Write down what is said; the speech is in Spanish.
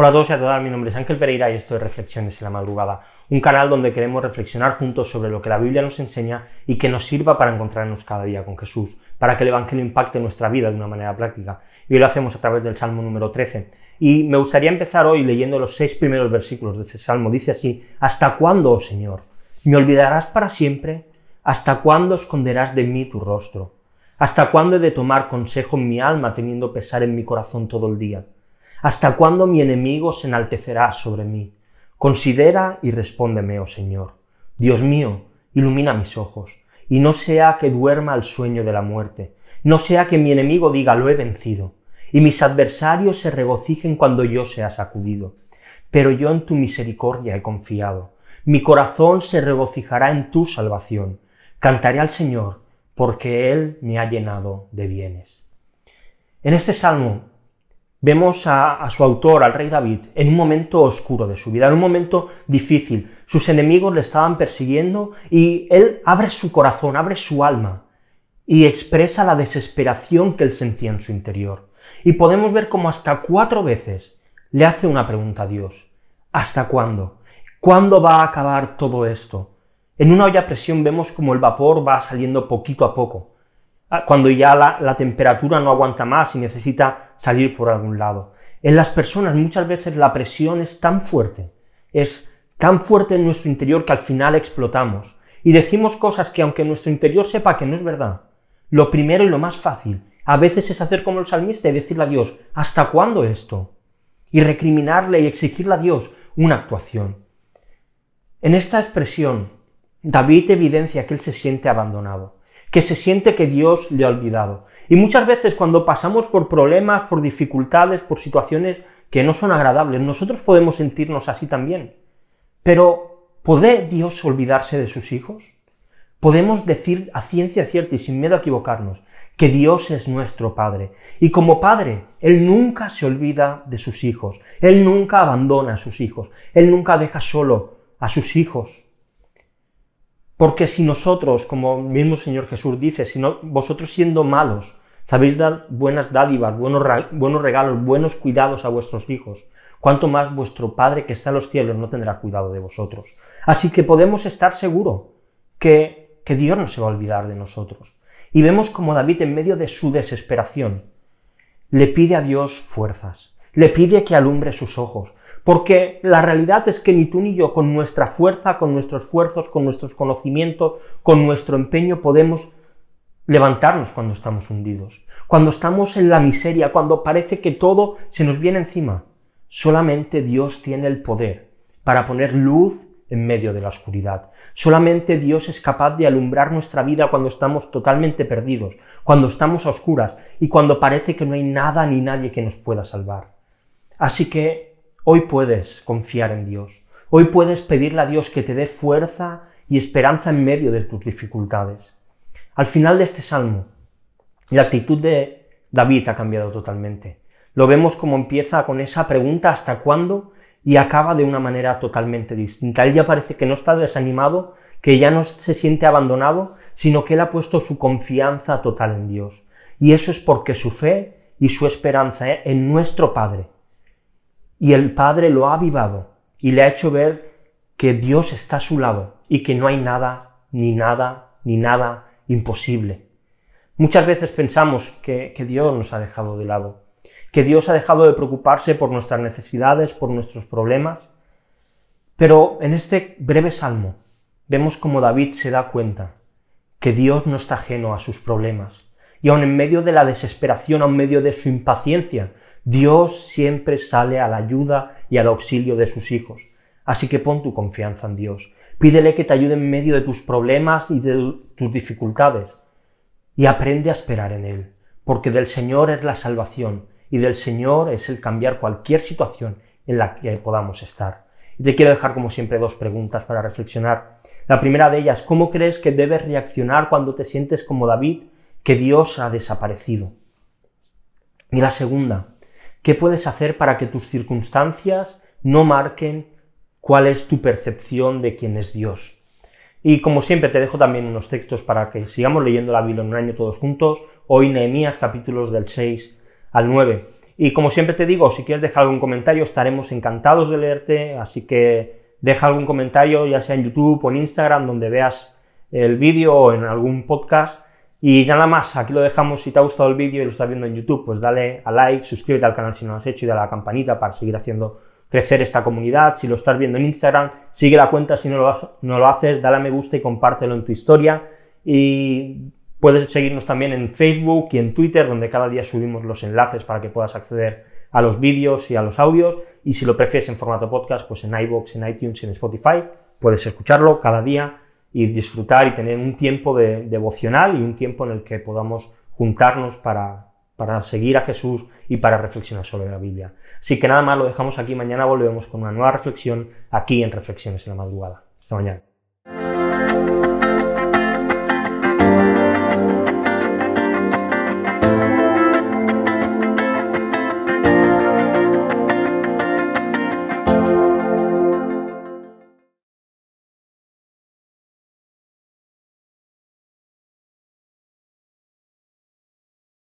Hola a todos y a todas, mi nombre es Ángel Pereira y esto es Reflexiones en la Madrugada, un canal donde queremos reflexionar juntos sobre lo que la Biblia nos enseña y que nos sirva para encontrarnos cada día con Jesús, para que el Evangelio impacte nuestra vida de una manera práctica. Y hoy lo hacemos a través del Salmo número 13. Y me gustaría empezar hoy leyendo los seis primeros versículos de ese Salmo. Dice así, ¿Hasta cuándo, oh Señor? ¿Me olvidarás para siempre? ¿Hasta cuándo esconderás de mí tu rostro? ¿Hasta cuándo he de tomar consejo en mi alma teniendo pesar en mi corazón todo el día? ¿Hasta cuándo mi enemigo se enaltecerá sobre mí? Considera y respóndeme, oh Señor. Dios mío, ilumina mis ojos, y no sea que duerma el sueño de la muerte, no sea que mi enemigo diga lo he vencido, y mis adversarios se regocijen cuando yo sea sacudido. Pero yo en tu misericordia he confiado, mi corazón se regocijará en tu salvación. Cantaré al Señor, porque Él me ha llenado de bienes. En este salmo Vemos a, su autor, al rey David, en un momento oscuro de su vida, en un momento difícil. Sus enemigos le estaban persiguiendo y él abre su corazón, abre su alma y expresa la desesperación que él sentía en su interior. Y podemos ver cómo hasta cuatro veces le hace una pregunta a Dios. ¿Hasta cuándo? ¿Cuándo va a acabar todo esto? En una olla a presión vemos como el vapor va saliendo poquito a poco. Ah, cuando ya la, temperatura no aguanta más y necesita salir por algún lado. En las personas muchas veces la presión es tan fuerte, es tan fuerte en nuestro interior que al final explotamos y decimos cosas que aunque nuestro interior sepa que no es verdad, lo primero y lo más fácil a veces es hacer como el salmista y decirle a Dios, ¿hasta cuándo esto? Y recriminarle y exigirle a Dios una actuación. En esta expresión, David evidencia que él se siente abandonado que se siente que Dios le ha olvidado. Y muchas veces cuando pasamos por problemas, por dificultades, por situaciones que no son agradables, nosotros podemos sentirnos así también. Pero, ¿puede Dios olvidarse de sus hijos? Podemos decir a ciencia cierta y sin miedo a equivocarnos que Dios es nuestro Padre. Y como Padre, Él nunca se olvida de sus hijos. Él nunca abandona a sus hijos. Él nunca deja solo a sus hijos. Porque si nosotros, como mismo Señor Jesús dice, si no, vosotros siendo malos, sabéis dar buenas dádivas, buenos, buenos regalos, buenos cuidados a vuestros hijos, cuanto más vuestro Padre que está en los cielos no tendrá cuidado de vosotros. Así que podemos estar seguros que, que Dios no se va a olvidar de nosotros. Y vemos como David, en medio de su desesperación, le pide a Dios fuerzas, le pide que alumbre sus ojos, porque la realidad es que ni tú ni yo, con nuestra fuerza, con nuestros esfuerzos, con nuestros conocimientos, con nuestro empeño, podemos levantarnos cuando estamos hundidos, cuando estamos en la miseria, cuando parece que todo se nos viene encima. Solamente Dios tiene el poder para poner luz en medio de la oscuridad. Solamente Dios es capaz de alumbrar nuestra vida cuando estamos totalmente perdidos, cuando estamos a oscuras y cuando parece que no hay nada ni nadie que nos pueda salvar. Así que Hoy puedes confiar en Dios. Hoy puedes pedirle a Dios que te dé fuerza y esperanza en medio de tus dificultades. Al final de este salmo, la actitud de David ha cambiado totalmente. Lo vemos como empieza con esa pregunta ¿hasta cuándo? y acaba de una manera totalmente distinta. Él ya parece que no está desanimado, que ya no se siente abandonado, sino que él ha puesto su confianza total en Dios. Y eso es porque su fe y su esperanza en nuestro Padre y el Padre lo ha avivado y le ha hecho ver que Dios está a su lado y que no hay nada, ni nada, ni nada imposible. Muchas veces pensamos que, Dios nos ha dejado de lado, que Dios ha dejado de preocuparse por nuestras necesidades, por nuestros problemas, pero en este breve salmo vemos como David se da cuenta que Dios no está ajeno a sus problemas, y aun en medio de la desesperación, aun en medio de su impaciencia, Dios siempre sale a la ayuda y al auxilio de sus hijos. Así que pon tu confianza en Dios. Pídele que te ayude en medio de tus problemas y de tus dificultades. Y aprende a esperar en Él, porque del Señor es la salvación y del Señor es el cambiar cualquier situación en la que podamos estar. Y te quiero dejar como siempre dos preguntas para reflexionar. La primera de ellas, ¿cómo crees que debes reaccionar cuando te sientes como David, que Dios ha desaparecido? Y la segunda, ¿Qué puedes hacer para que tus circunstancias no marquen cuál es tu percepción de quién es Dios? Y como siempre te dejo también unos textos para que sigamos leyendo la Biblia en un año todos juntos. Hoy Nehemías capítulos del 6 al 9. Y como siempre te digo, si quieres dejar algún comentario, estaremos encantados de leerte, así que deja algún comentario, ya sea en YouTube o en Instagram, donde veas el vídeo o en algún podcast. Y nada más, aquí lo dejamos. Si te ha gustado el vídeo y lo estás viendo en YouTube, pues dale a like, suscríbete al canal si no lo has hecho y dale a la campanita para seguir haciendo crecer esta comunidad. Si lo estás viendo en Instagram, sigue la cuenta si no lo, no lo haces, dale a me gusta y compártelo en tu historia. Y puedes seguirnos también en Facebook y en Twitter, donde cada día subimos los enlaces para que puedas acceder a los vídeos y a los audios. Y si lo prefieres en formato podcast, pues en iVoox, en iTunes, en Spotify, puedes escucharlo cada día y disfrutar y tener un tiempo de, devocional y un tiempo en el que podamos juntarnos para, para seguir a Jesús y para reflexionar sobre la Biblia. Así que nada más, lo dejamos aquí. Mañana volvemos con una nueva reflexión aquí en Reflexiones en la Madrugada. Hasta mañana.